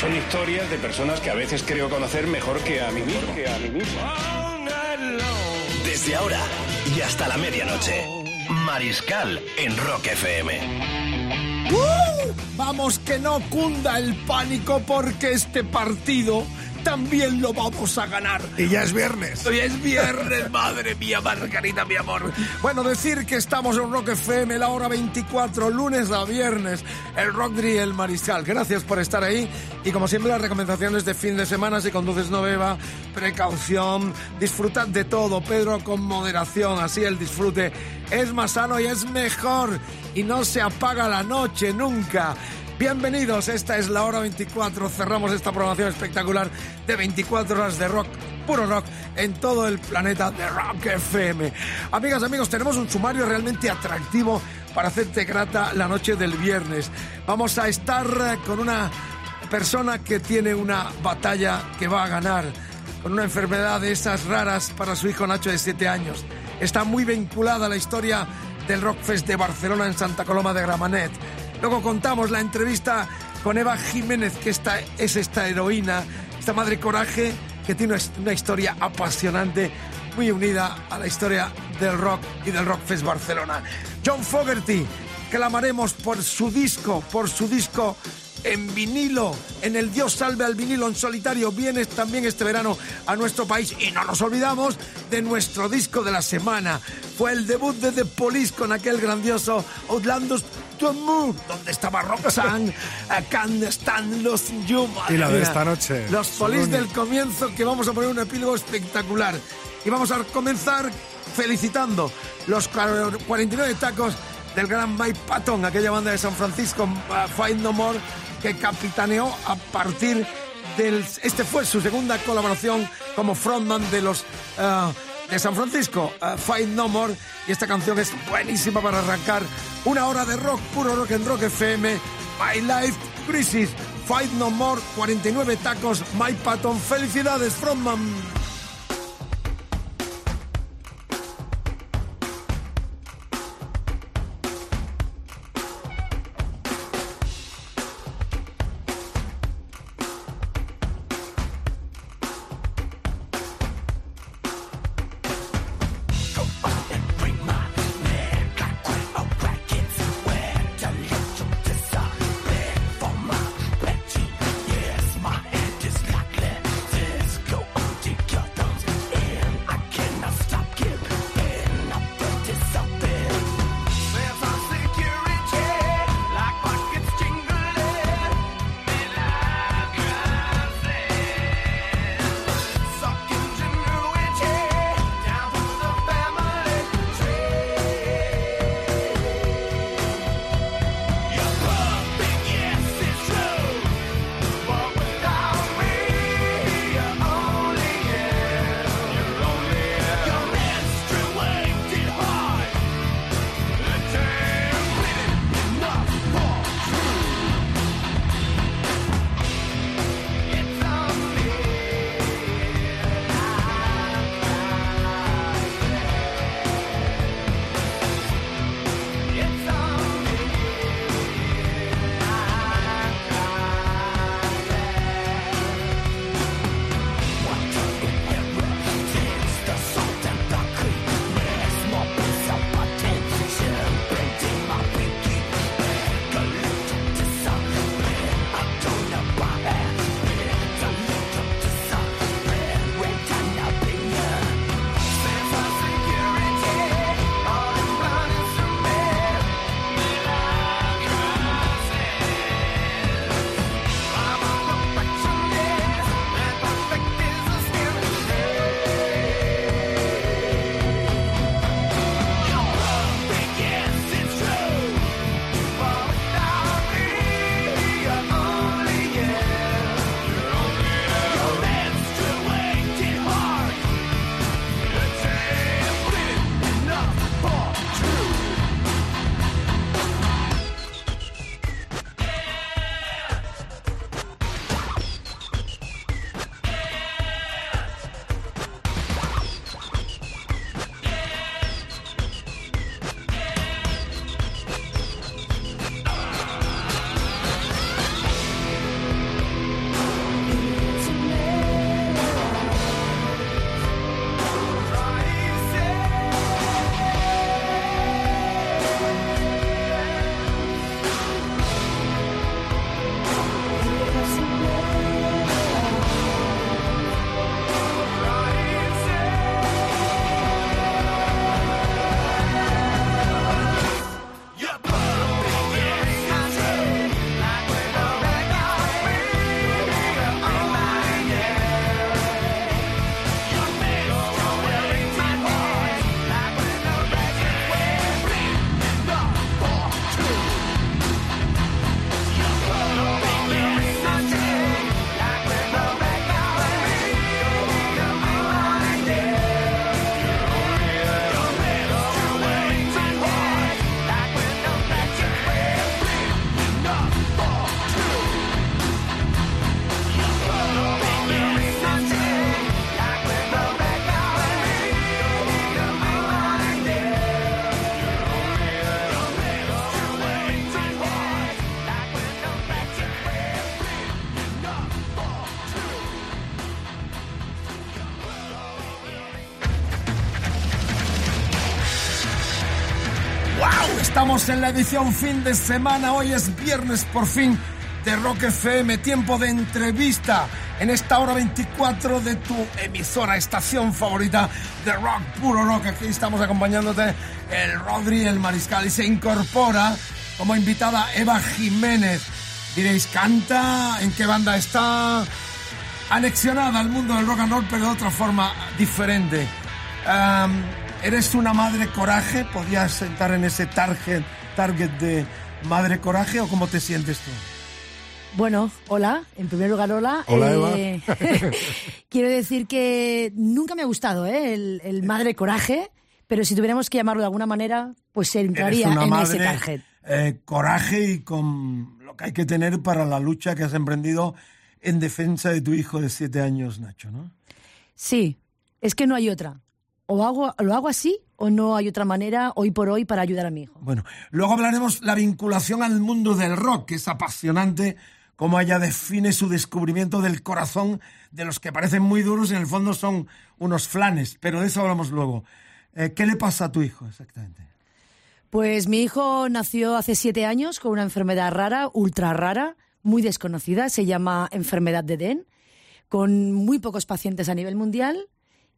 Son historias de personas que a veces creo conocer mejor que a mí mismo. Que a mí mismo. Desde ahora y hasta la medianoche. Mariscal en Rock FM. ¡Uh! Vamos que no cunda el pánico porque este partido también lo vamos a ganar. Y ya es viernes. Hoy es viernes, madre mía, Margarita, mi amor. Bueno, decir que estamos en Rock FM, la hora 24, lunes a viernes, el Rock Dri, el Mariscal. Gracias por estar ahí. Y como siempre, las recomendaciones de fin de semana, si conduces no beba, precaución, disfrutad de todo, Pedro, con moderación, así el disfrute es más sano y es mejor. Y no se apaga la noche nunca. Bienvenidos, esta es la hora 24. Cerramos esta programación espectacular de 24 horas de rock, puro rock, en todo el planeta de Rock FM. Amigas, amigos, tenemos un sumario realmente atractivo para hacerte grata la noche del viernes. Vamos a estar con una persona que tiene una batalla que va a ganar, con una enfermedad de esas raras para su hijo Nacho de 7 años. Está muy vinculada a la historia del Rockfest de Barcelona en Santa Coloma de Gramenet. Luego contamos la entrevista con Eva Jiménez, que esta, es esta heroína, esta madre coraje, que tiene una, historia apasionante, muy unida a la historia del rock y del Rockfest Barcelona. John Fogerty, clamaremos por su disco, por su disco en vinilo, en el Dios salve al vinilo en solitario. Vienes también este verano a nuestro país y no nos olvidamos de nuestro disco de la semana. Fue el debut de The Police con aquel grandioso Outlandos to Move, donde estaba Roxanne, a Can't Stand Los You. Y la de esta noche. Los Police del comienzo, que vamos a poner un epílogo espectacular. Y vamos a comenzar felicitando los 49 tacos del gran Mike Patton, aquella banda de San Francisco, uh, Fight No More, que capitaneó a partir del... Este fue su segunda colaboración como frontman de los... uh, de San Francisco, uh, Fight No More, y esta canción es buenísima para arrancar una hora de rock, puro rock en Rock FM, My Life Crisis, Fight No More, 49 tacos, Mike Patton, felicidades, frontman. En la edición fin de semana. Hoy es viernes por fin de Rock FM. Tiempo de entrevista en esta hora 24 de tu emisora, estación favorita de rock, puro rock. Aquí estamos acompañándote el Rodri, el Mariscal. Y se incorpora como invitada Eva Jiménez. Diréis, ¿canta? ¿En qué banda está? Anexionada al mundo del rock and roll, pero de otra forma diferente. Um, ¿Eres una madre coraje? ¿Podías sentar en ese target, target de madre coraje o cómo te sientes tú? Bueno, hola, en primer lugar, hola. Hola, Eh, quiero decir que nunca me ha gustado ¿eh? el, el madre coraje, pero si tuviéramos que llamarlo de alguna manera, pues se entraría Eres una en madre ese target. eh, coraje y con lo que hay que tener para la lucha que has emprendido en defensa de tu hijo de siete años, Nacho, ¿no? Sí, es que no hay otra. O hago, lo hago así o no hay otra manera hoy por hoy para ayudar a mi hijo. Bueno, luego hablaremos la vinculación al mundo del rock, que es apasionante, cómo ella define su descubrimiento del corazón de los que parecen muy duros y en el fondo son unos flanes, pero de eso hablamos luego. Eh, ¿Qué le pasa a tu hijo exactamente? Pues mi hijo nació hace siete años con una enfermedad rara, ultra rara, muy desconocida, se llama enfermedad de Den, con muy pocos pacientes a nivel mundial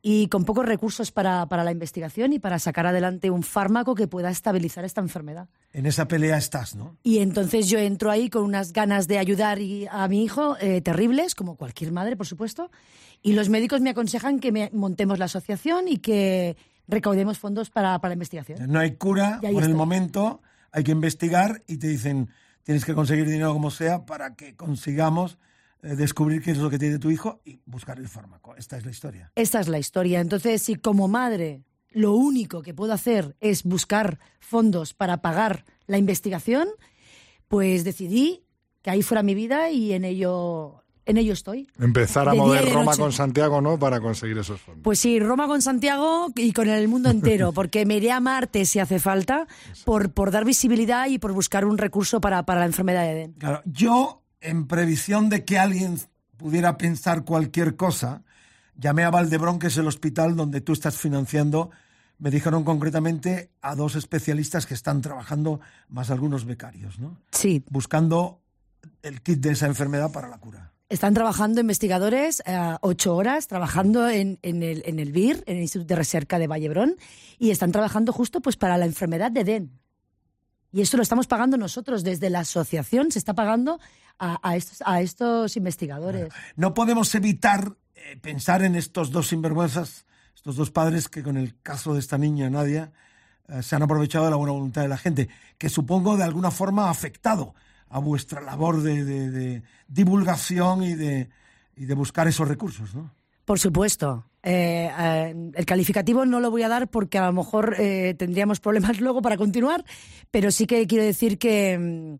y con pocos recursos para, para la investigación y para sacar adelante un fármaco que pueda estabilizar esta enfermedad. En esa pelea estás, ¿no? Y entonces yo entro ahí con unas ganas de ayudar y- a mi hijo eh, terribles, como cualquier madre, por supuesto, y los médicos me aconsejan que me- montemos la asociación y que recaudemos fondos para, para la investigación. No hay cura por el estoy. momento, hay que investigar y te dicen tienes que conseguir dinero como sea para que consigamos descubrir qué es lo que tiene tu hijo y buscar el fármaco. Esta es la historia. Esta es la historia. Entonces, si como madre lo único que puedo hacer es buscar fondos para pagar la investigación, pues decidí que ahí fuera mi vida y en ello, en ello estoy. Empezar a De mover Roma con Santiago, ¿no? Para conseguir esos fondos. Pues sí, Roma con Santiago y con el mundo entero, porque me iré a Marte si hace falta, por, por dar visibilidad y por buscar un recurso para, para la enfermedad de Eden. Claro, yo, en previsión de que alguien pudiera pensar cualquier cosa, llamé a Valdebrón, que es el hospital donde tú estás financiando. Me dijeron concretamente a dos especialistas que están trabajando, más algunos becarios, ¿no? Sí, Buscando el kit de esa enfermedad para la cura. están trabajando investigadores eh, ocho horas, trabajando en, en el, en el BIR, en el Instituto de Recerca de Vallebrón, y están trabajando justo pues para la enfermedad de Eden. Y esto lo estamos pagando nosotros, desde la asociación se está pagando a, a estos, a estos investigadores. No podemos evitar eh, pensar en estos dos sinvergüenzas, estos dos padres que con el caso de esta niña, Nadia, eh, se han aprovechado de la buena voluntad de la gente, que supongo de alguna forma ha afectado a vuestra labor de, de- de divulgación y de, y de buscar esos recursos, ¿no? Por supuesto. Eh, eh, el calificativo no lo voy a dar porque a lo mejor eh, tendríamos problemas luego para continuar, pero sí que quiero decir que, mm,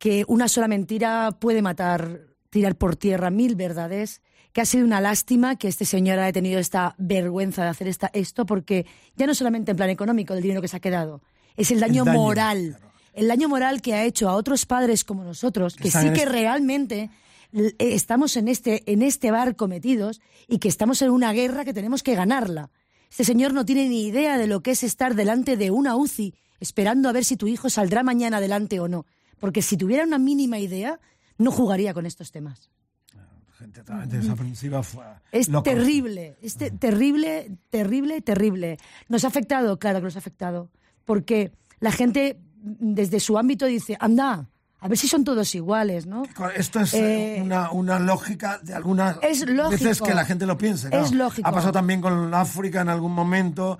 que una sola mentira puede matar, tirar por tierra mil verdades, que ha sido una lástima que este señor haya tenido esta vergüenza de hacer esta, esto, porque ya no solamente en plan económico el dinero que se ha quedado, es el daño, daño, moral. El daño moral que ha hecho a otros padres como nosotros, que están sí que este- realmente eh, estamos en este, en este barco metidos y que estamos en una guerra que tenemos que ganarla. Este señor no tiene ni idea de lo que es estar delante de una UCI esperando a ver si tu hijo saldrá mañana adelante o no. Porque si tuviera una mínima idea, no jugaría con estos temas. Gente totalmente desaprensiva fue Es loco. terrible, es te- terrible, terrible, terrible. Nos ha afectado, claro que nos ha afectado, porque la gente desde su ámbito dice, anda, a ver si son todos iguales, ¿no? Esto es eh, Eh, una, una lógica de algunas Es lógico. veces que la gente lo piensa. claro. Es lógico. Ha pasado también con África en algún momento.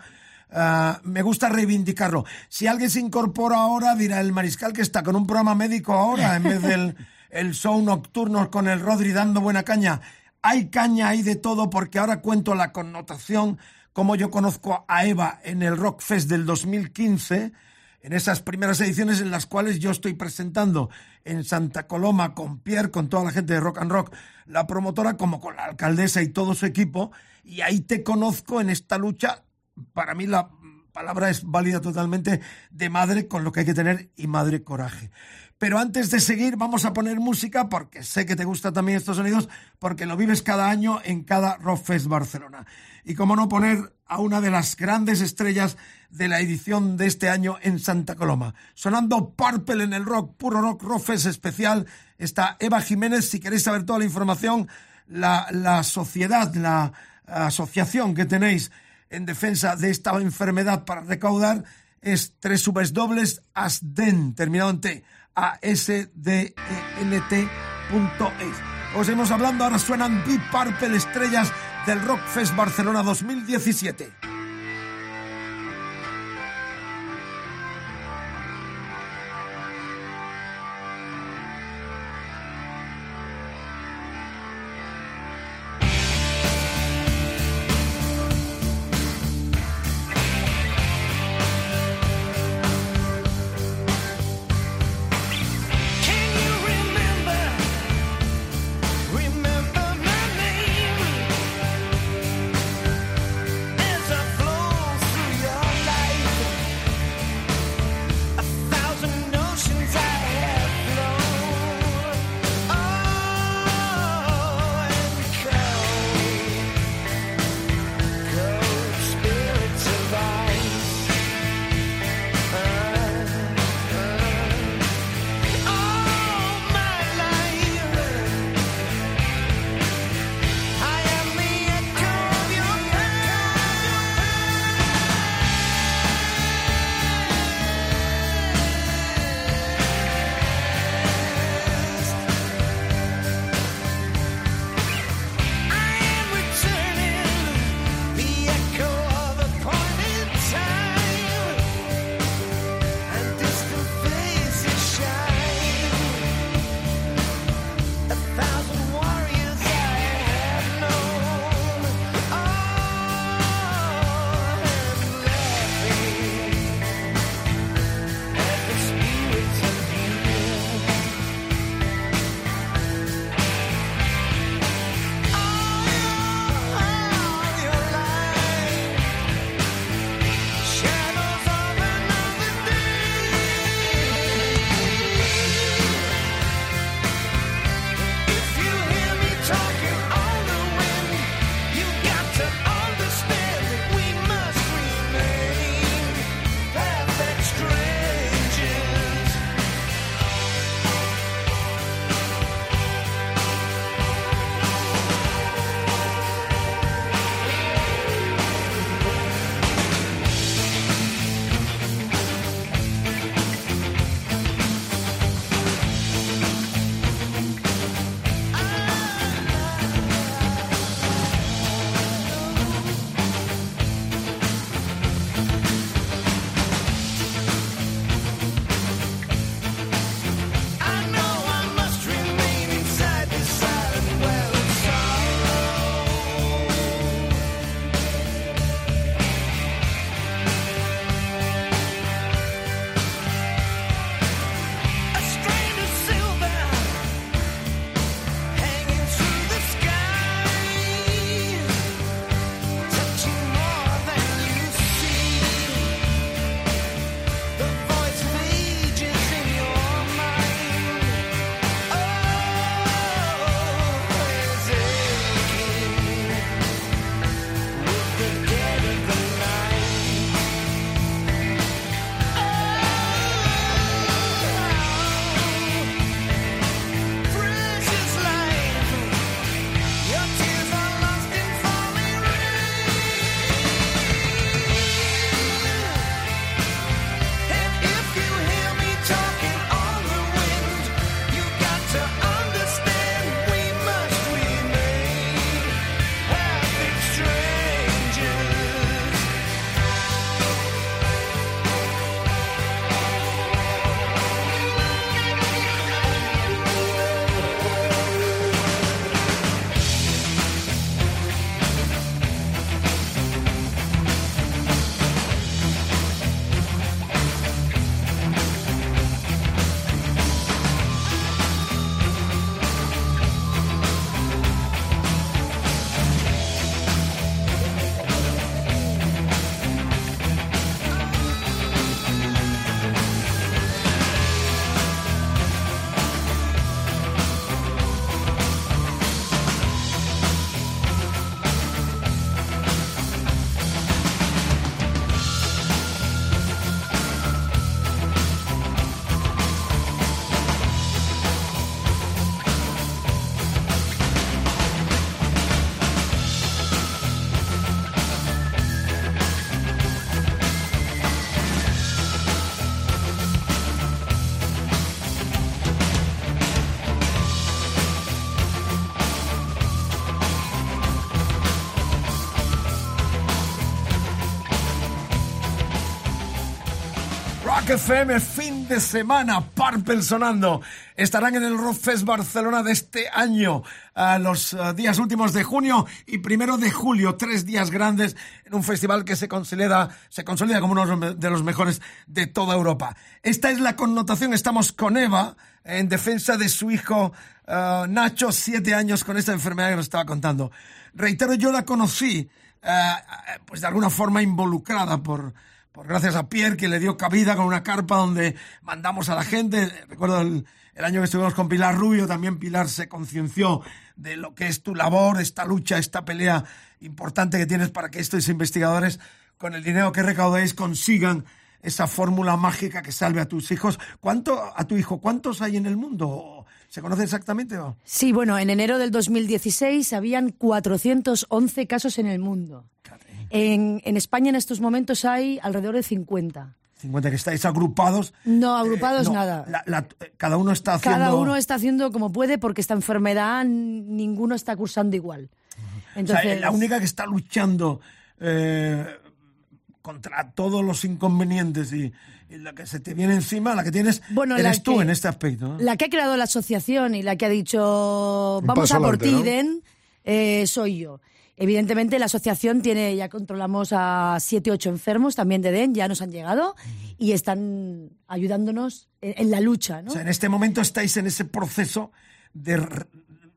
Ah, me gusta reivindicarlo. Si alguien se incorpora ahora, dirá el mariscal que está con un programa médico ahora en vez del el show nocturno con el Rodri dando buena caña. Hay caña, hay de todo, porque ahora cuento la connotación, como yo conozco a Eva en el Rock Fest del 2015 en esas primeras ediciones en las cuales yo estoy presentando en Santa Coloma con Pierre, con toda la gente de Rock and Rock, la promotora, como con la alcaldesa y todo su equipo, y ahí te conozco en esta lucha, para mí la palabra es válida totalmente de madre con lo que hay que tener y madre coraje. Pero antes de seguir, vamos a poner música porque sé que te gustan también estos sonidos, porque lo vives cada año en cada Rockfest Barcelona. Y cómo no poner a una de las grandes estrellas de la edición de este año en Santa Coloma. Sonando Purple en el rock, puro rock, Rockfest especial, está Eva Jiménez. Si queréis saber toda la información, la, la sociedad, la asociación que tenéis en defensa de esta enfermedad para recaudar es www.asden, terminado en T, a s d e n t Os hemos hablando, ahora suenan Deep Purple estrellas del Rock Fest Barcelona 2017. FM, fin de semana, Purple sonando. Estarán en el Rock Fest Barcelona de este año, a los uh, días últimos de junio y primero de julio, tres días grandes en un festival que se consolida, se consolida como uno de los mejores de toda Europa. Esta es la connotación, estamos con Eva en defensa de su hijo uh, Nacho, siete años con esta enfermedad que nos estaba contando. Reitero, yo la conocí, uh, pues de alguna forma involucrada por por gracias a Pierre que le dio cabida con una carpa donde mandamos a la gente. Recuerdo el, año que estuvimos con Pilar Rubio, también Pilar se concienció de lo que es tu labor, esta lucha, esta pelea importante que tienes para que estos investigadores, con el dinero que recaudáis, consigan esa fórmula mágica que salve a tus hijos. ¿Cuánto a tu hijo? ¿Cuántos hay en el mundo? ¿Se conoce exactamente? O? Sí, bueno, en enero del 2016 habían 411 casos en el mundo. En, en, España en estos momentos hay alrededor de 50. 50 que estáis agrupados. No, agrupados eh, no, nada. La, la, cada uno está haciendo. Cada uno está haciendo como puede porque esta enfermedad ninguno está cursando igual. Entonces, o sea, la única que está luchando eh, contra todos los inconvenientes y, y, la que se te viene encima, la que tienes, bueno, eres tú que, en este aspecto. ¿no? La que ha creado la asociación y la que ha dicho vamos a por ti, ¿no? Den, eh, soy yo. Evidentemente la asociación tiene, ya controlamos a siete, ocho enfermos también de DEN, ya nos han llegado y están ayudándonos en, en la lucha. ¿no? O sea, en este momento estáis en ese proceso de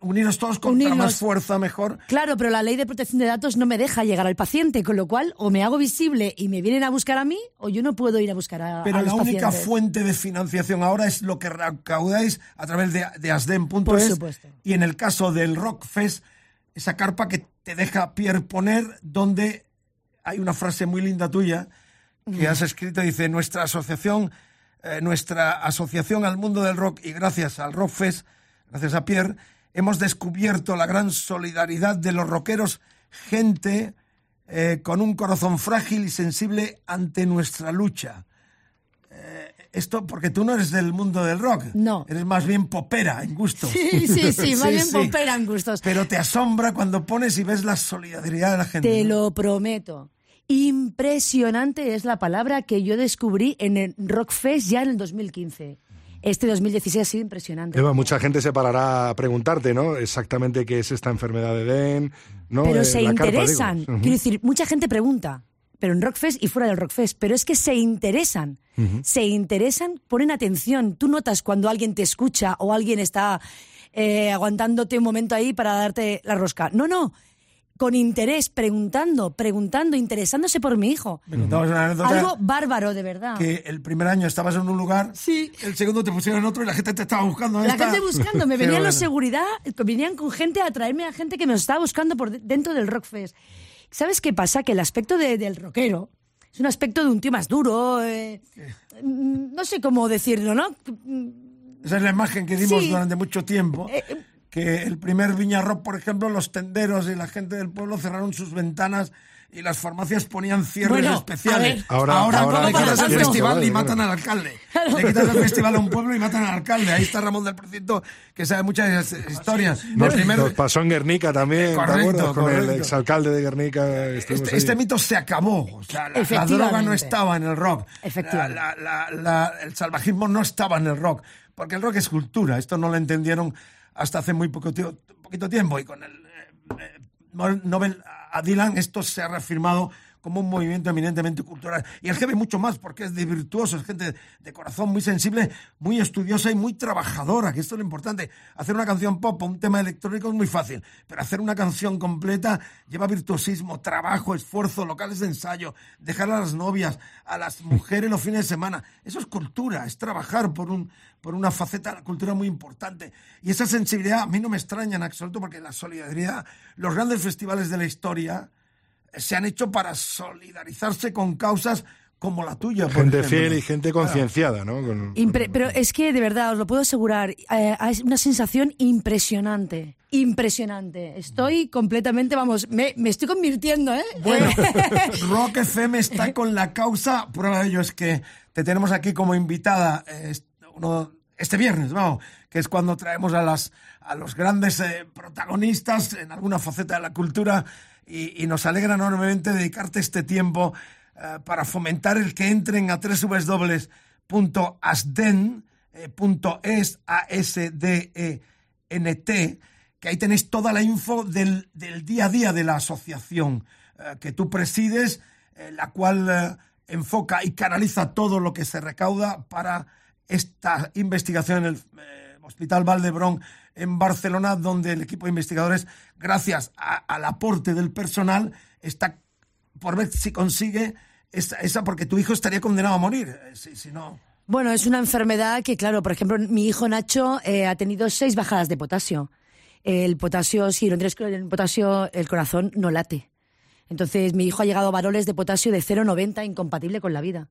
uniros todos Unirnos. más fuerza, mejor. Claro, pero la ley de protección de datos no me deja llegar al paciente, con lo cual o me hago visible y me vienen a buscar a mí o yo no puedo ir a buscar a, pero a la única pacientes. fuente de financiación ahora es lo que recaudáis a través de, de asden.es y en el caso del Rockfest esa carpa que te deja Pierre poner, donde hay una frase muy linda tuya que has escrito, dice, nuestra asociación, eh, nuestra asociación al mundo del rock y gracias al Rockfest, gracias a Pierre, hemos descubierto la gran solidaridad de los rockeros, gente eh, con un corazón frágil y sensible ante nuestra lucha esto porque tú no eres del mundo del rock. No. Eres más bien popera en gustos. Sí, sí, sí, más sí, bien sí. popera en gustos. Pero te asombra cuando pones y ves la solidaridad de la gente. Te ¿no? lo prometo. Impresionante es la palabra que yo descubrí en el Rockfest ya en el 2015. Este 2016 ha sido impresionante. Eva, mucha gente se parará a preguntarte, ¿no? Exactamente qué es esta enfermedad de Den, ¿no? Pero eh, se interesan. Carpa, Quiero decir, mucha gente pregunta pero en Rockfest y fuera del Rockfest, pero es que se interesan, uh -huh. se interesan, ponen atención. Tú notas cuando alguien te escucha o alguien está eh, aguantándote un momento ahí para darte la rosca. No, no, con interés, preguntando, preguntando, interesándose por mi hijo. Me contabas una anécdota Algo bárbaro, de verdad. Que el primer año estabas en un lugar, sí. el segundo te pusieron en otro y la gente te estaba buscando. La gente buscando, me venían los seguridad, venían con gente a traerme a gente que me estaba buscando por dentro del Rockfest. ¿Sabes qué pasa? Que el aspecto de, del rockero es un aspecto de un tío más duro. Eh, no sé cómo decirlo, ¿no? Esa es la imagen que dimos sí. durante mucho tiempo. Eh, que el primer Viña Rock, por ejemplo, los tenderos y la gente del pueblo cerraron sus ventanas y las farmacias ponían cierres bueno, especiales. Ahora, ahora, ahora le quitas el festival y matan al alcalde. Le quitas el festival a un pueblo y matan al alcalde. Ahí está Ramón del Precinto, que sabe muchas historias. Nos, primer... nos pasó en Guernica también, correcto, ¿te acuerdas? Con correcto. el exalcalde de Guernica. Este, este, mito se acabó. O sea, la, la, droga no estaba en el rock. Efectivamente. La, el salvajismo no estaba en el rock. Porque el rock es cultura. Esto no lo entendieron hasta hace muy poco, poquito tiempo. Y con el eh, Nobel a Dylan esto se ha reafirmado como un movimiento eminentemente cultural. Y el jefe mucho más, porque es de virtuoso, es gente de corazón muy sensible, muy estudiosa y muy trabajadora, que esto es lo importante. Hacer una canción pop o un tema electrónico es muy fácil, pero hacer una canción completa lleva virtuosismo, trabajo, esfuerzo, locales de ensayo, dejar a las novias, a las mujeres los fines de semana. Eso es cultura, es trabajar por, un, por una faceta de la cultura muy importante. Y esa sensibilidad a mí no me extraña en absoluto, porque la solidaridad, los grandes festivales de la historia, se han hecho para solidarizarse con causas como la tuya. Por gente ejemplo. fiel y gente concienciada, ¿no? Con, Impre pero es que de verdad os lo puedo asegurar, eh, es una sensación impresionante. Impresionante. Estoy completamente, vamos, me, me estoy convirtiendo, ¿eh? Bueno, Rock FM está con la causa. Prueba de ello es que te tenemos aquí como invitada eh, uno, este viernes, vamos, que es cuando traemos a, las, a los grandes eh, protagonistas en alguna faceta de la cultura y, nos alegra enormemente dedicarte este tiempo uh, para fomentar el que entren a tres subes dobles punto asden, eh, A-S-D-E-N-T, que ahí tenéis toda la info del, del día a día de la asociación eh, que tú presides, eh, la cual eh, enfoca y canaliza todo lo que se recauda para esta investigación en el eh, Hospital Valdebrón en Barcelona, donde el equipo de investigadores, gracias a- al aporte del personal, está por ver si consigue esa, esa porque tu hijo estaría condenado a morir, eh, si, no... Bueno, es una enfermedad que, claro, por ejemplo, mi hijo Nacho eh, ha tenido seis bajadas de potasio. El potasio, si no tienes el potasio, el corazón no late. Entonces, mi hijo ha llegado a varones de potasio de 0,90, incompatible con la vida.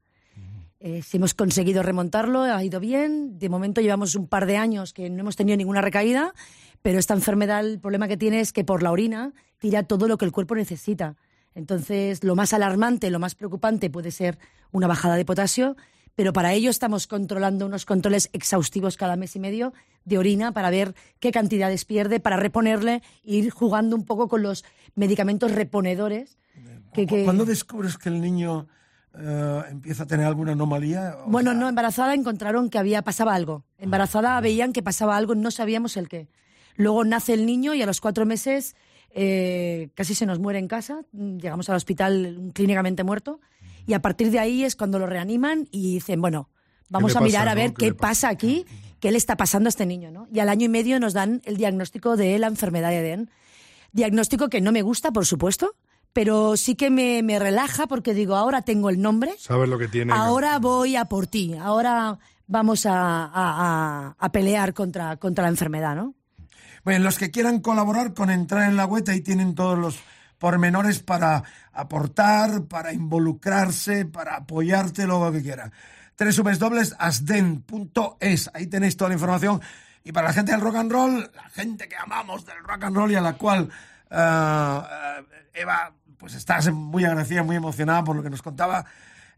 Eh, si hemos conseguido remontarlo, ha ido bien. De momento llevamos un par de años que no hemos tenido ninguna recaída, pero esta enfermedad, el problema que tiene es que por la orina tira todo lo que el cuerpo necesita. Entonces, lo más alarmante, lo más preocupante puede ser una bajada de potasio, pero para ello estamos controlando unos controles exhaustivos cada mes y medio de orina para ver qué cantidades pierde, para reponerle e ir jugando un poco con los medicamentos reponedores. Que, que- ¿Cuándo descubres que el niño eh, empieza a tener alguna anomalía? Bueno, sea, no, embarazada encontraron que había pasaba algo. Embarazada veían que pasaba algo, no sabíamos el qué. Luego nace el niño y a los cuatro meses eh, casi se nos muere en casa. Llegamos al hospital clínicamente muerto y a partir de ahí es cuando lo reaniman y dicen, bueno, vamos a mirar a no? ver ¿Qué pasa? pasa aquí, qué le está pasando a este niño, ¿no? Y al año y medio nos dan el diagnóstico de la enfermedad de Eden. Diagnóstico que no me gusta, por supuesto, pero sí que me, me relaja porque digo, ahora tengo el nombre, Sabes lo que tiene. Ahora voy a por ti. Ahora vamos a, a- a- a pelear contra, contra la enfermedad, ¿no? Bueno, los que quieran colaborar con entrar en la web, ahí tienen todos los pormenores para aportar, para involucrarse, para apoyarte, lo que quiera. www.asden.es, ahí tenéis toda la información. Y para la gente del rock and roll, la gente que amamos del rock and roll y a la cual eh, eh, Eva, pues estás muy agradecida, muy emocionada por lo que nos contaba.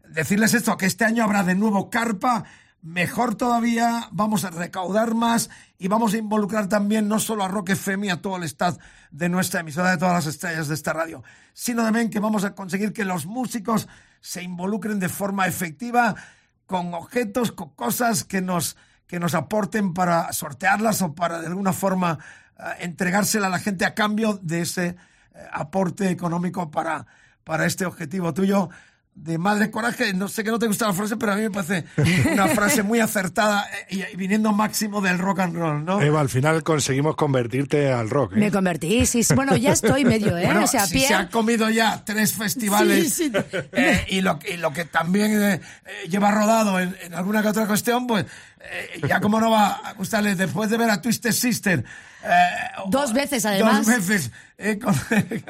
Decirles esto, que este año habrá de nuevo carpa, mejor todavía, vamos a recaudar más y vamos a involucrar también no solo a Rock FM y a todo el staff de nuestra emisora de todas las estrellas de esta radio, sino también que vamos a conseguir que los músicos se involucren de forma efectiva con objetos, con cosas que nos, que nos aporten para sortearlas o para de alguna forma eh, entregársela a la gente a cambio de ese aporte económico para, para este objetivo tuyo de madre coraje. No sé que no te gusta la frase, pero a mí me parece una frase muy acertada eh, y, y viniendo máximo del rock and roll, ¿no? Eva, al final conseguimos convertirte al rock. ¿eh? Me convertí, sí, sí. Bueno, ya estoy medio, ¿eh? Bueno, o sea, si Pierre- se ha comido ya tres festivales Sí, sí. eh, y, lo, y lo que también eh, eh, lleva rodado en, en alguna que otra cuestión, pues eh, ya como no va a gustarle después de ver a Twisted Sister. eh, Dos veces, además. Dos veces. eh, con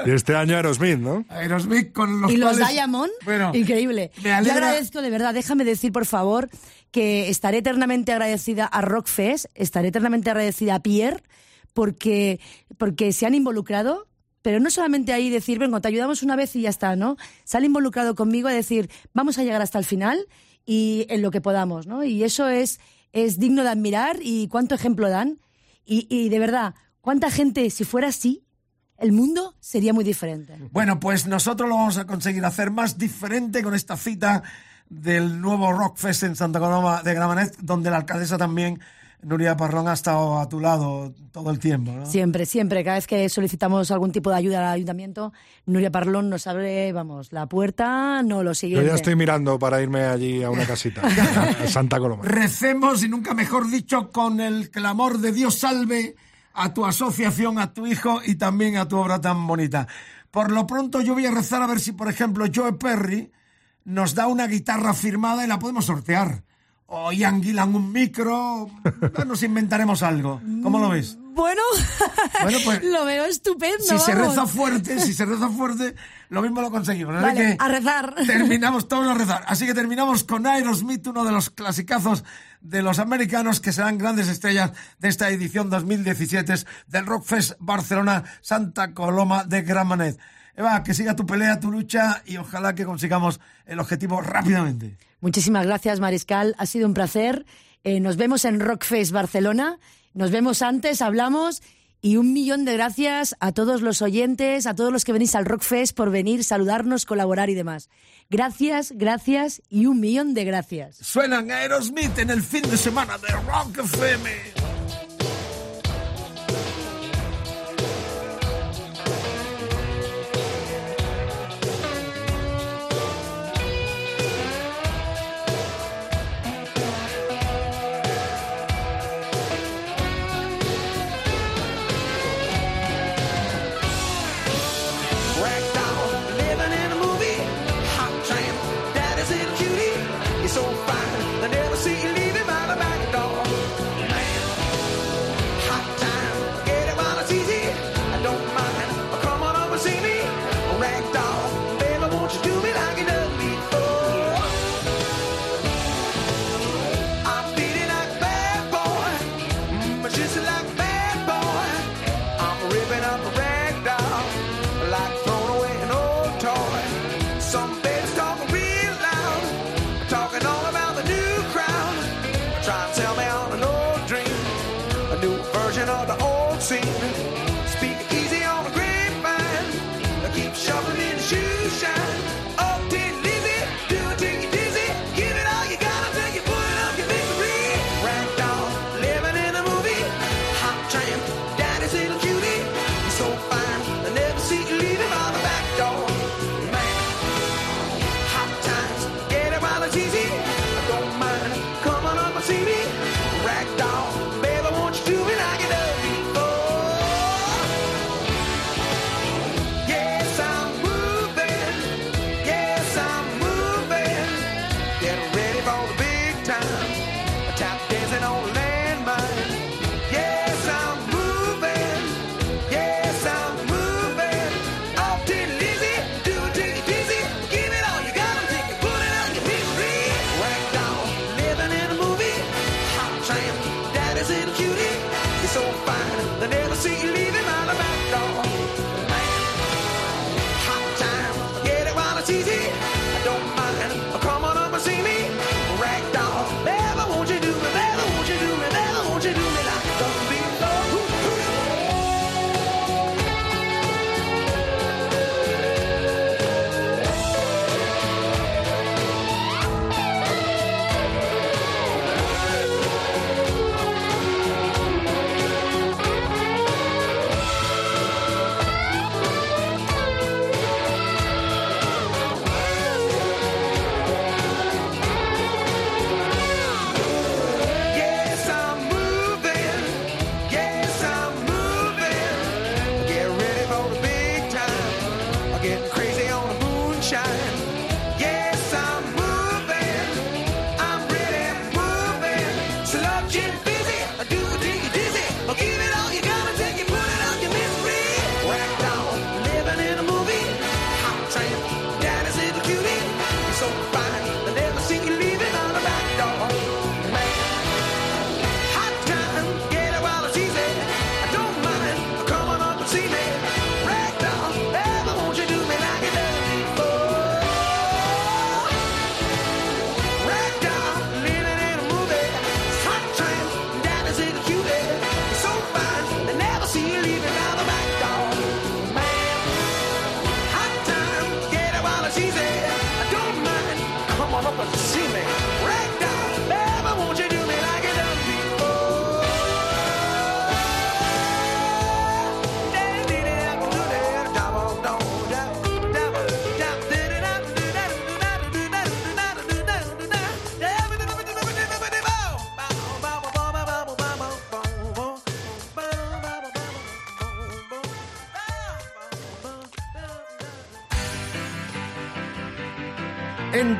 Y este año Aerosmith, ¿no? Aerosmith con los y los cuales- Diamond, Bueno, increíble. me Yo agradezco, de verdad, déjame decir, por favor, que estaré eternamente agradecida a Rockfest, estaré eternamente agradecida a Pierre, porque, porque se han involucrado, pero no solamente ahí decir, venga, te ayudamos una vez y ya está, ¿no? Se han involucrado conmigo a decir, vamos a llegar hasta el final y en lo que podamos, ¿no? Y eso es, es digno de admirar y cuánto ejemplo dan. Y, y de verdad, cuánta gente, si fuera así, el mundo sería muy diferente. Bueno, pues nosotros lo vamos a conseguir hacer más diferente con esta cita del nuevo Rockfest en Santa Coloma de Gramenet, donde la alcaldesa también, Nuria Parrón, ha estado a tu lado todo el tiempo. ¿no? Siempre, siempre. Cada vez que solicitamos algún tipo de ayuda al ayuntamiento, Nuria Parlón nos abre, vamos, la puerta, no lo Yo siguiente. ya estoy mirando para irme allí a una casita, a Santa Coloma. Recemos, y nunca mejor dicho, con el clamor de Dios salve a tu asociación, a tu hijo y también a tu obra tan bonita. Por lo pronto yo voy a rezar a ver si, por ejemplo, Joe Perry nos da una guitarra firmada y la podemos sortear. O Ian Gillan un micro, nos inventaremos algo. ¿Cómo lo ves? Bueno, Bueno, pues, lo veo estupendo. Si se reza fuerte, si se reza fuerte, lo mismo lo conseguimos. Vale, a rezar. Terminamos todos a rezar. Así que terminamos con Aerosmith, uno de los clasicazos de los americanos que serán grandes estrellas de esta edición 2017 del Rockfest Barcelona Santa Coloma de Gramenet. Eva, que siga tu pelea, tu lucha y ojalá que consigamos el objetivo rápidamente. Muchísimas gracias, Mariscal. Ha sido un placer. Eh, nos vemos en Rockfest Barcelona. Nos vemos antes, hablamos Y un millón de gracias a todos los oyentes, a todos los que venís al Rockfest por venir, saludarnos, colaborar y demás. Gracias, gracias y un millón de gracias. Suenan Aerosmith en el fin de semana de Rock FM.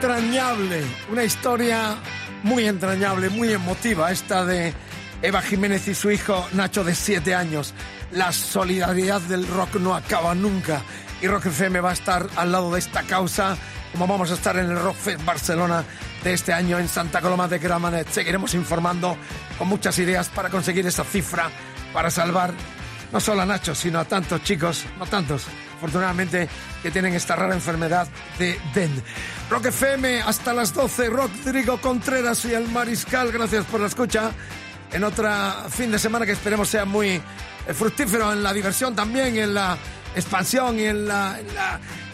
Entrañable, una historia muy entrañable, muy emotiva, esta de Eva Jiménez y su hijo Nacho de siete años. La solidaridad del rock no acaba nunca y Rock FM va a estar al lado de esta causa, como vamos a estar en el Rock Fest Barcelona de este año en Santa Coloma de Gramanet. Seguiremos informando con muchas ideas para conseguir esa cifra, para salvar no solo a Nacho, sino a tantos chicos, no tantos, afortunadamente, que tienen esta rara enfermedad de DEN. Rock FM hasta las 12, Rodrigo Contreras y el Mariscal, gracias por la escucha. en otro fin de semana que esperemos sea muy eh, fructífero en la diversión también, en la expansión y en, la,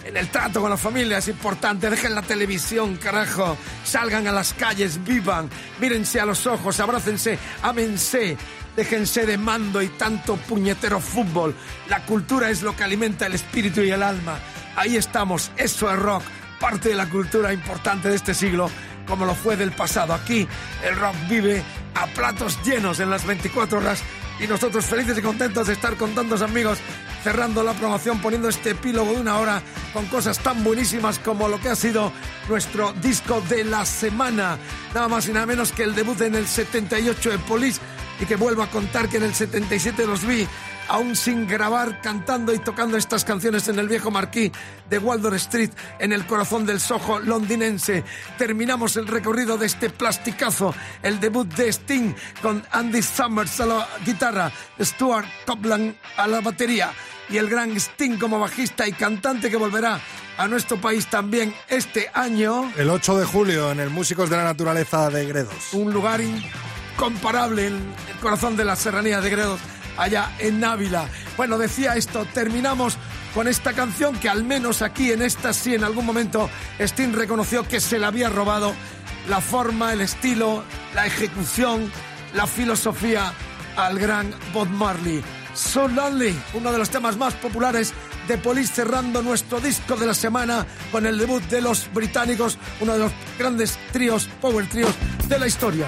en, el trato con la familia. Es importante. Dejen la televisión, carajo. Salgan a las calles, vivan. Mírense a los ojos, abrácense, ámense. Déjense de mando y tanto puñetero fútbol. La cultura es lo que alimenta el espíritu y el alma. Ahí estamos. Eso es rock. Parte de la cultura importante de este siglo, como lo fue del pasado. Aquí el rock vive a platos llenos en las 24 horas y nosotros felices y contentos de estar con tantos amigos cerrando la promoción, poniendo este epílogo de una hora con cosas tan buenísimas como lo que ha sido nuestro disco de la semana. Nada más y nada menos que el debut en el 78 de Police y que vuelvo a contar que en el 77 los vi aún sin grabar, cantando y tocando estas canciones en el viejo marquí de Waldorf Street, en el corazón del Soho londinense. Terminamos el recorrido de este plasticazo, el debut de Sting con Andy Summers a la guitarra, Stuart Copeland a la batería y el gran Sting como bajista y cantante que volverá a nuestro país también este año. El 8 de julio en el Músicos de la Naturaleza de Gredos. Un lugar incomparable en el corazón de la serranía de Gredos allá en Ávila. Bueno, decía esto, terminamos con esta canción que al menos aquí en esta sí en algún momento Sting reconoció que se la había robado la forma, el estilo, la ejecución, la filosofía al gran Bob Marley. So Lonely, uno de los temas más populares de Police cerrando nuestro disco de la semana con el debut de los británicos, uno de los grandes tríos, power tríos de la historia.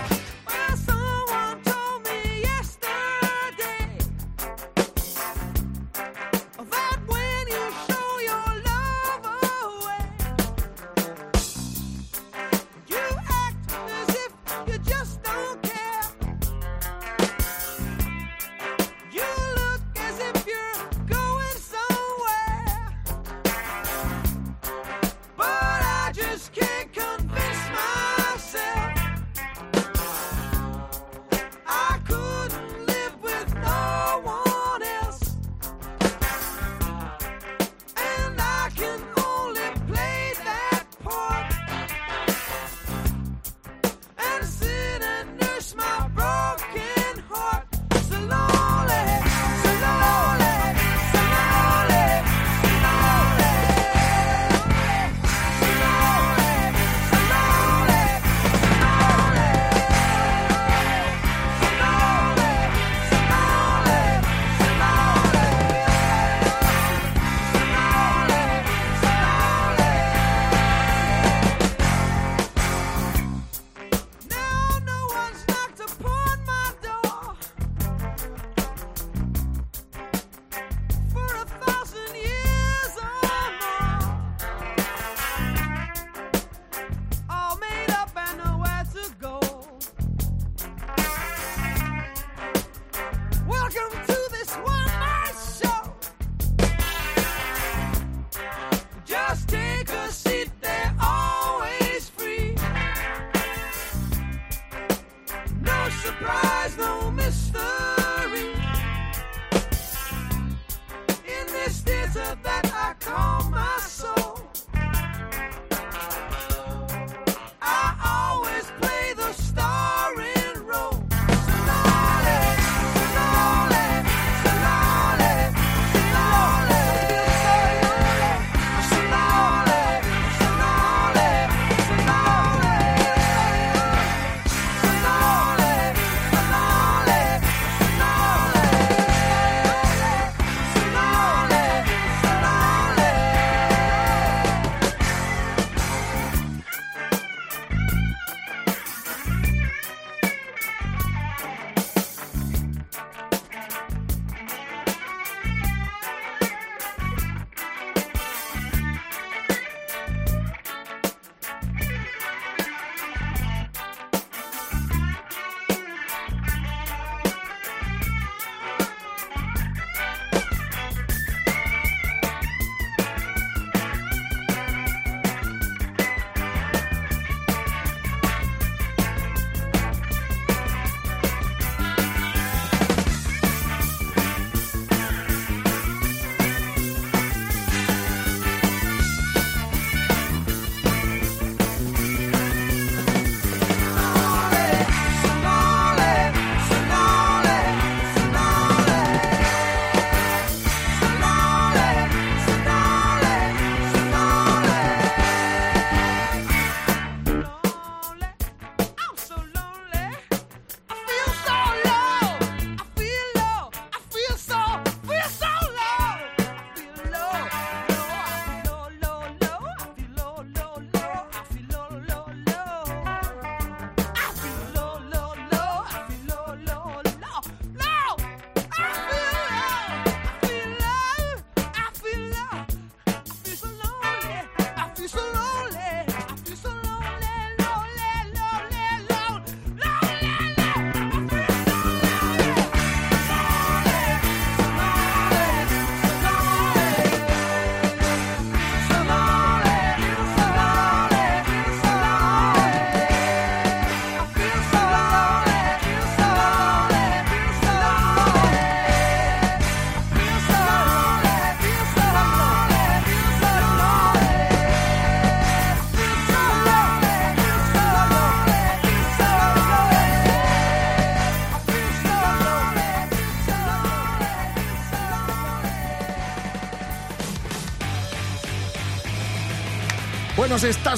surprise.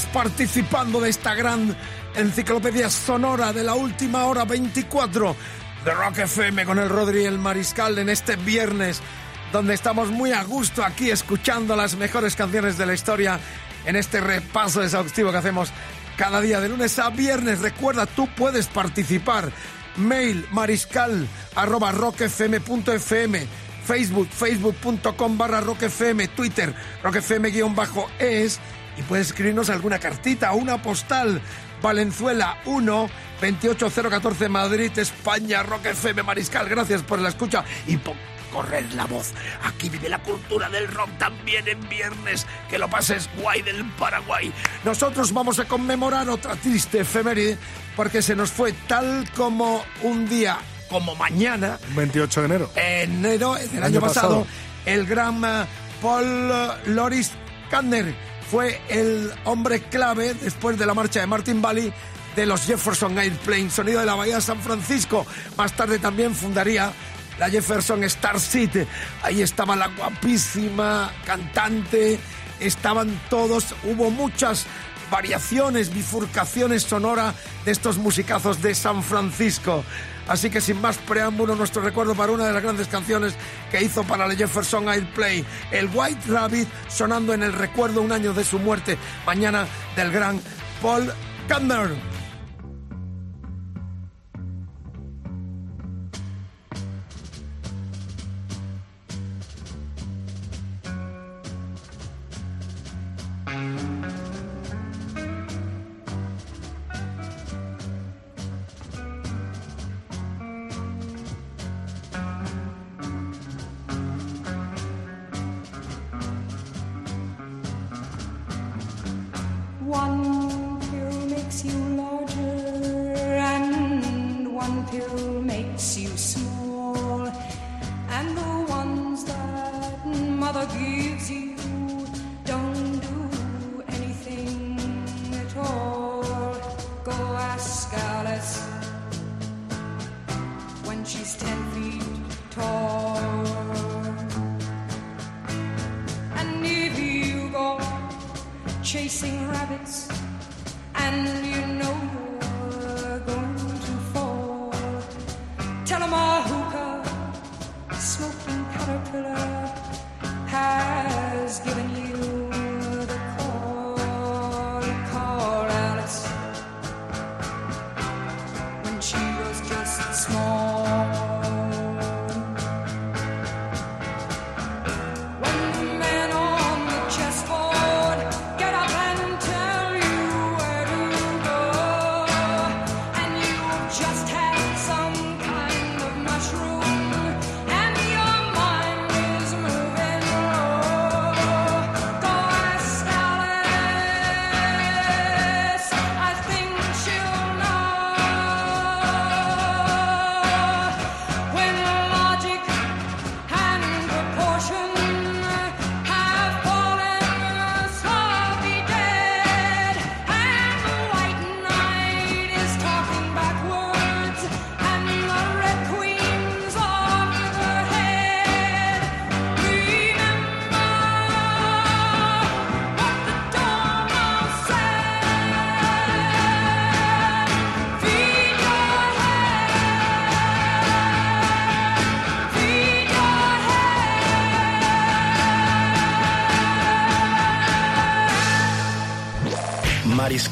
Participando de esta gran enciclopedia sonora de la última hora 24 de Rock FM con el Rodri el Mariscal en este viernes, donde estamos muy a gusto aquí escuchando las mejores canciones de la historia en este repaso exhaustivo que hacemos cada día de lunes a viernes. Recuerda, tú puedes participar. Mail mariscal arroba rockfm.fm Facebook, facebook.com barra rockfm, Twitter, rockfm guion bajo es y puedes escribirnos alguna cartita o una postal. Valenzuela 1 28014 Madrid, España, Rock FM Mariscal. Gracias por la escucha y por correr la voz. Aquí vive la cultura del rock también en viernes. Que lo pases guay del Paraguay. Nosotros vamos a conmemorar otra triste efeméride porque se nos fue tal como un día como mañana. 28 de enero. Enero del año, pasado, el gran eh, Paul Loris Kanner fue el hombre clave después de la marcha de Martin Valley de los Jefferson Airplane, sonido de la Bahía de San Francisco. Más tarde también fundaría la Jefferson Star City. Ahí estaba la guapísima cantante, estaban todos, hubo muchas variaciones, bifurcaciones sonora de estos musicazos de San Francisco. Así que sin más preámbulo, nuestro recuerdo para una de las grandes canciones que hizo para la Jefferson Airplay, el White Rabbit, sonando en el recuerdo un año de su muerte, mañana del gran Paul Kantner.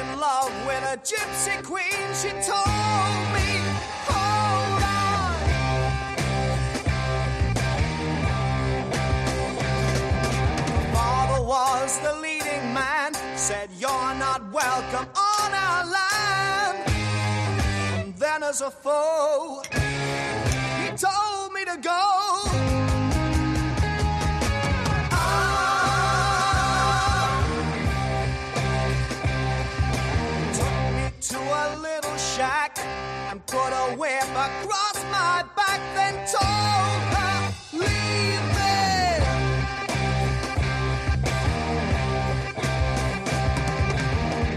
In love with a gypsy queen. She told across my back, then told her, Leave.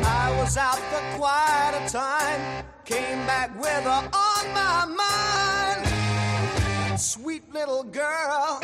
I was out for quite a time, came back with her on my mind. Sweet little girl,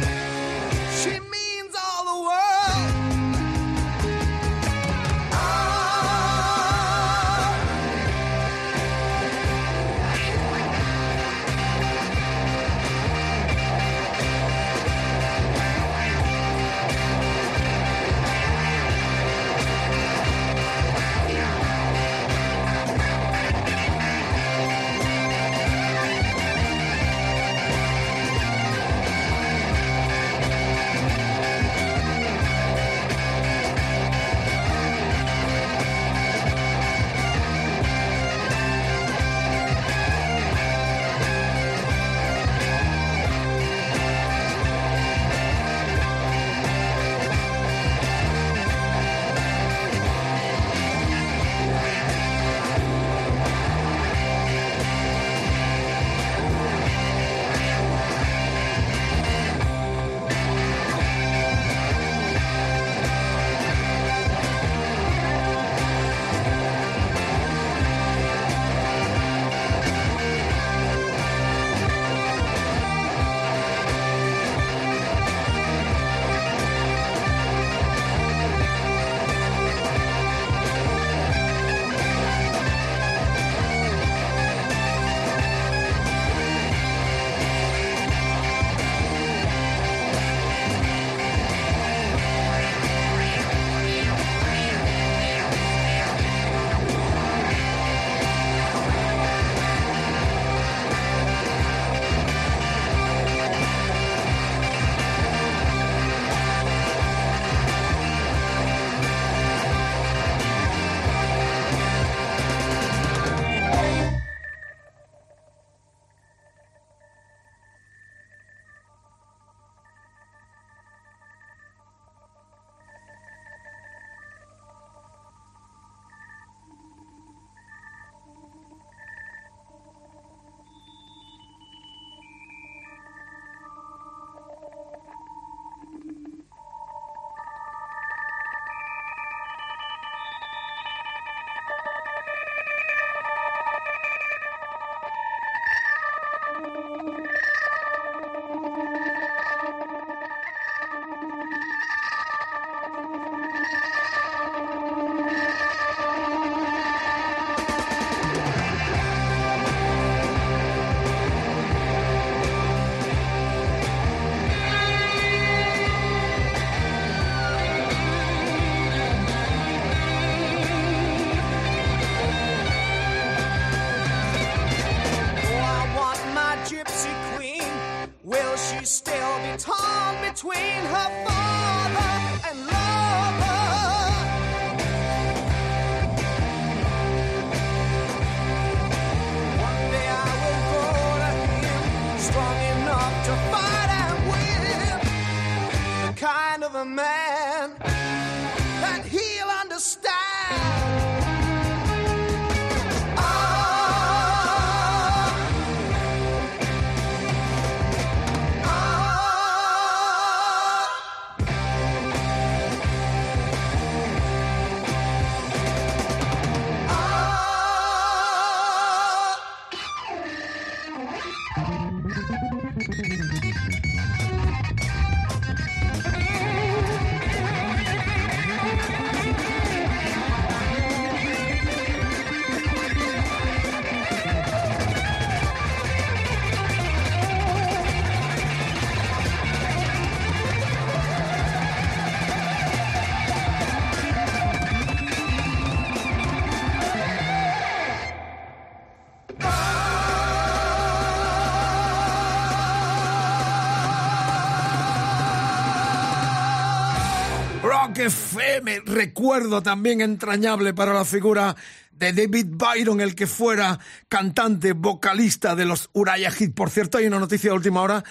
Rock FM. Recuerdo también entrañable para la figura de David Byron, el que fuera cantante, vocalista de los Uriah Heep. Por cierto, hay una noticia de última hora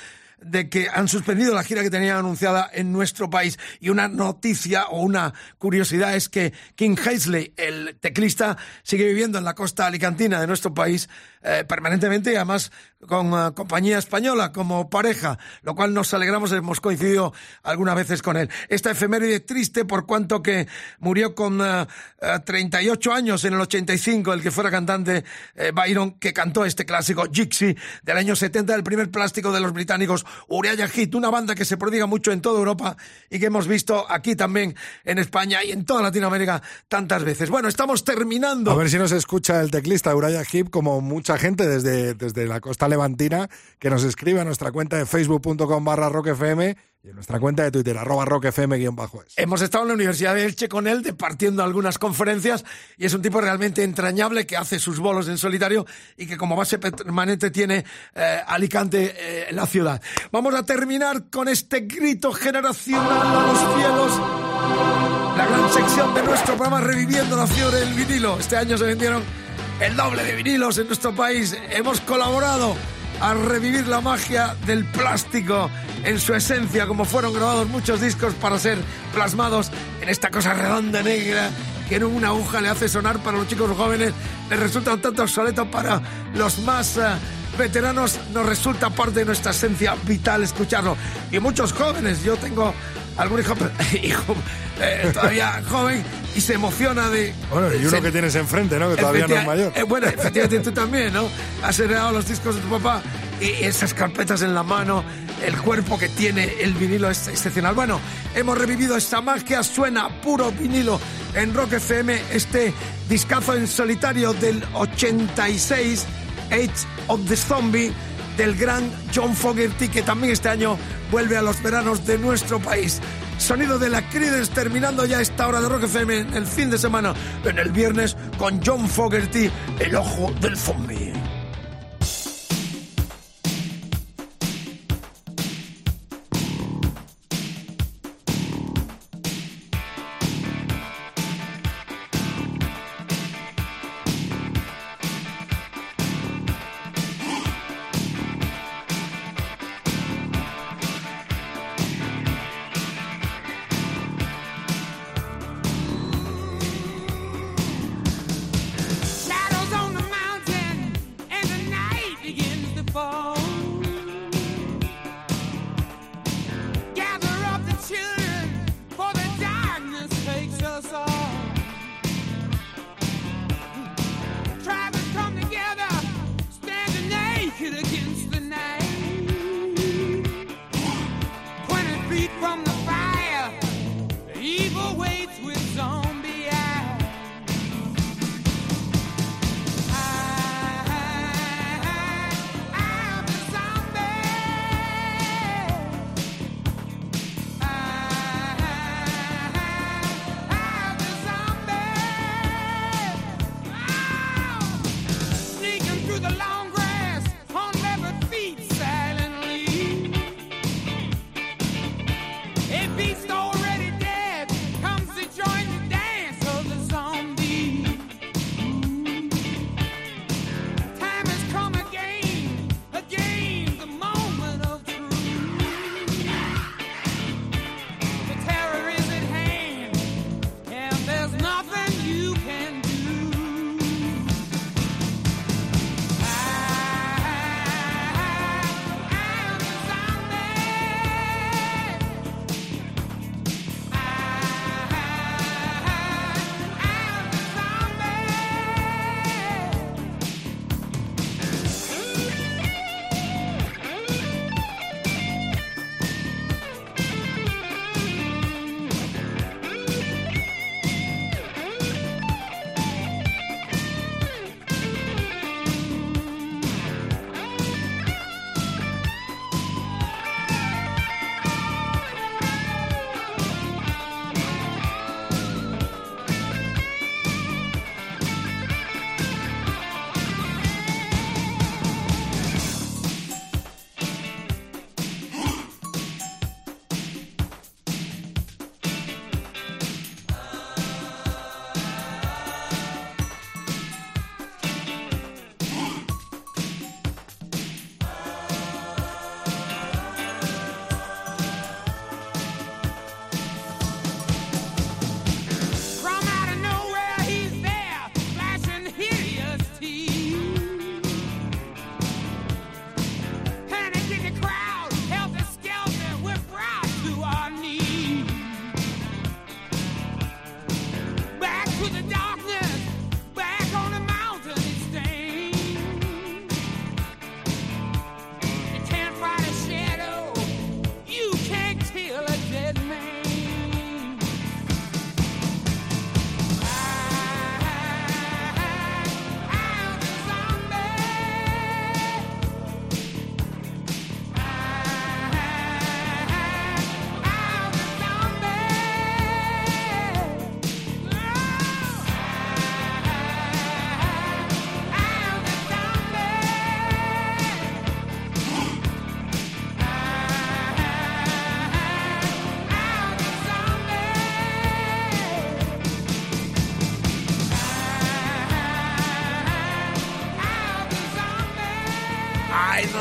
de que han suspendido la gira que tenían anunciada en nuestro país. Y una noticia o una curiosidad es que King Hazley, el teclista, sigue viviendo en la costa alicantina de nuestro país eh, permanentemente y además con eh, compañía española como pareja, lo cual nos alegramos, hemos coincidido algunas veces con él. Esta efeméride triste por cuanto que murió con eh, eh, 38 años en el 85, el que fuera cantante eh, Byron, que cantó este clásico Gypsy del año 70, el primer plástico de los británicos Uriah Heep, una banda que se prodiga mucho en toda Europa y que hemos visto aquí también en España y en toda Latinoamérica tantas veces. Bueno, estamos terminando. A ver si nos escucha el teclista Uriah Heep, como mucha gente desde, desde la costa levantina, que nos escribe a nuestra cuenta de facebook.com barra rockfm y en nuestra cuenta de Twitter, arroba rockfm guion bajo es. Hemos estado en la Universidad de Elche con él, departiendo algunas conferencias, y es un tipo realmente entrañable que hace sus bolos en solitario y que como base permanente tiene eh, Alicante eh, la ciudad. Vamos a terminar con este grito generacional a los cielos. La gran sección de nuestro programa Reviviendo la fiebre del vinilo. Este año se vendieron el doble de vinilos en nuestro país. Hemos colaborado a revivir la magia del plástico en su esencia, como fueron grabados muchos discos para ser plasmados en esta cosa redonda negra que en una aguja le hace sonar para los chicos jóvenes, les resulta un tanto obsoleto para los más eh, veteranos, nos resulta parte de nuestra esencia vital escucharlo. Y muchos jóvenes, yo tengo algún hijo, hijo eh, todavía joven y se emociona de... Bueno, y uno se- que tienes enfrente, ¿no? Que todavía no es mayor. eh, bueno, efectivamente tú también, ¿no? Has heredado los discos de tu papá y esas carpetas en la mano, el cuerpo que tiene el vinilo es excepcional. Bueno, hemos revivido esta magia, suena puro vinilo en Rock FM, este discazo en solitario del 86, Age of the Zombie, del gran John Fogerty, que también este año vuelve a los veranos de nuestro país. Sonido de la Creedence terminando ya esta hora de Rock FM el fin de semana, en el viernes con John Fogerty, el ojo del zombie.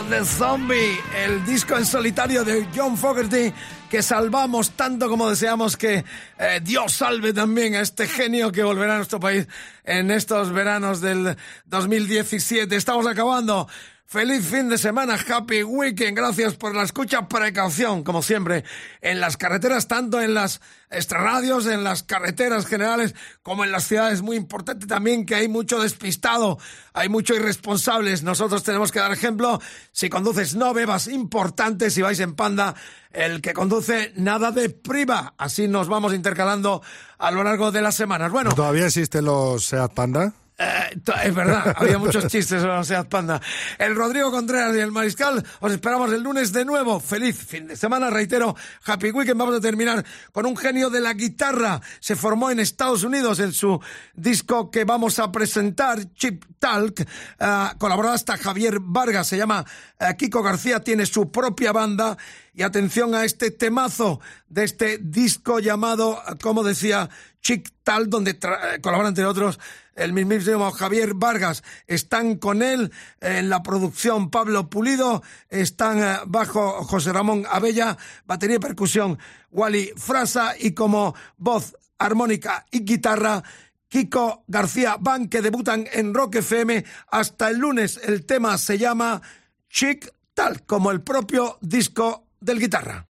The Zombie, el disco en solitario de John Fogerty que salvamos tanto como deseamos que eh, Dios salve también a este genio que volverá a nuestro país en estos veranos del 2017. Estamos acabando. Feliz fin de semana, happy weekend. Gracias por la escucha, precaución, como siempre, en las carreteras, tanto en las extrarradios, en las carreteras generales, como en las ciudades. Muy importante también que hay mucho despistado, hay mucho irresponsables. Nosotros tenemos que dar ejemplo. Si conduces, no bebas. Importante, si vais en panda, el que conduce, nada de priva. Así nos vamos intercalando a lo largo de las semanas. Bueno. ¿Todavía existen los Seat Panda? Eh, es verdad, había muchos chistes sobre Seat Panda. El Rodrigo Contreras y el Mariscal, os esperamos el lunes de nuevo. Feliz fin de semana, reitero, Happy Weekend. Vamos a terminar con un genio de la guitarra. Se formó en Estados Unidos en su disco que vamos a presentar, Chip Talk. Ah, colaboró hasta Javier Vargas, se llama eh, Kiko García, tiene su propia banda. Y atención a este temazo de este disco llamado, como decía, Chic Tal, donde eh, colabora entre otros el mismísimo Javier Vargas. Están con él en la producción Pablo Pulido, están eh, bajo José Ramón Abella, batería y percusión Wally Frasa y como voz armónica y guitarra Kiko García Van que debutan en Rock FM hasta el lunes. El tema se llama Chic Tal, como el propio disco del guitarra.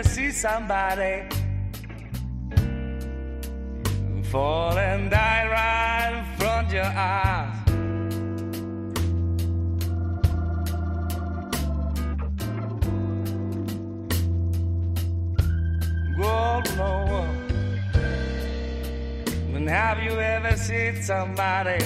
Ever seen somebody fall and die right in front of your eyes? Go no. And have you ever seen somebody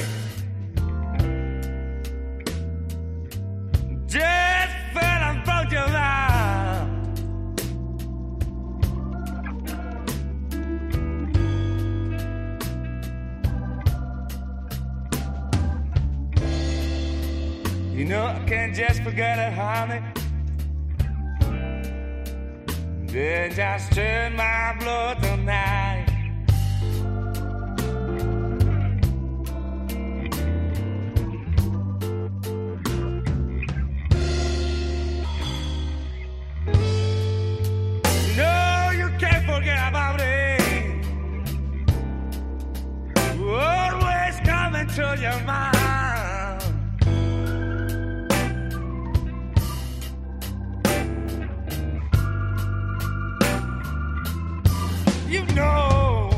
You know,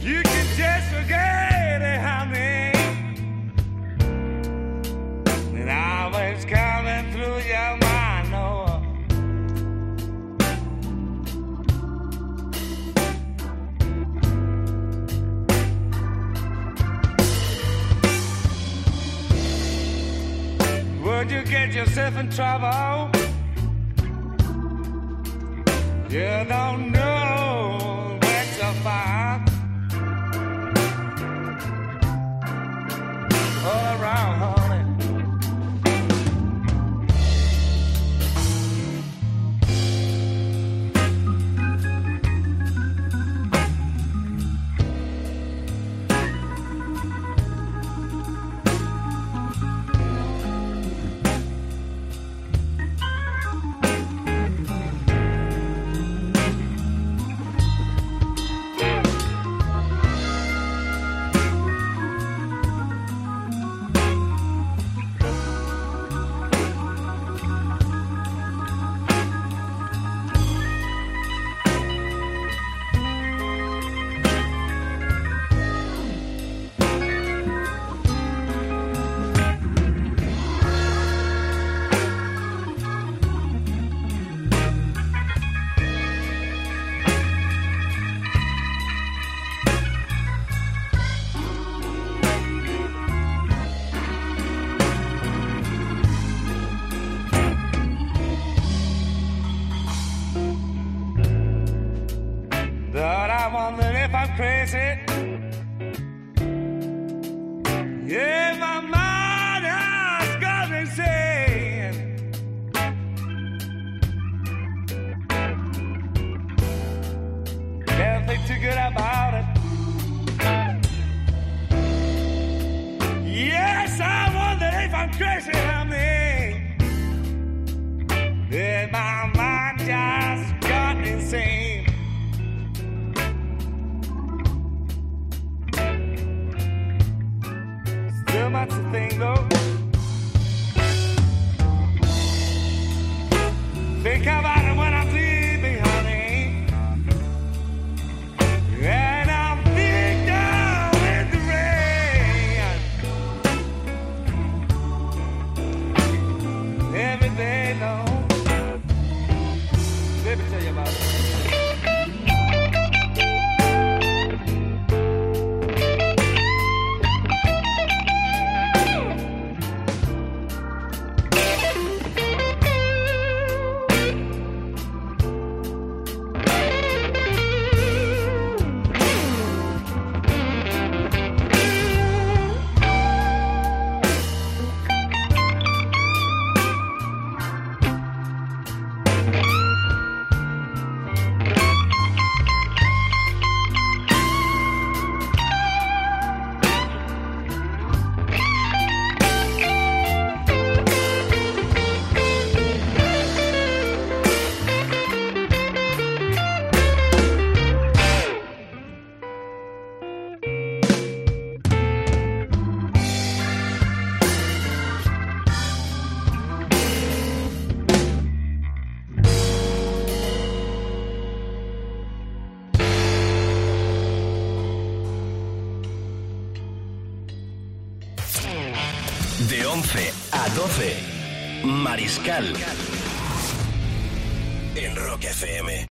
you can just forget it, honey. And always coming through your mind, no. Would you get yourself in trouble? You don't know America.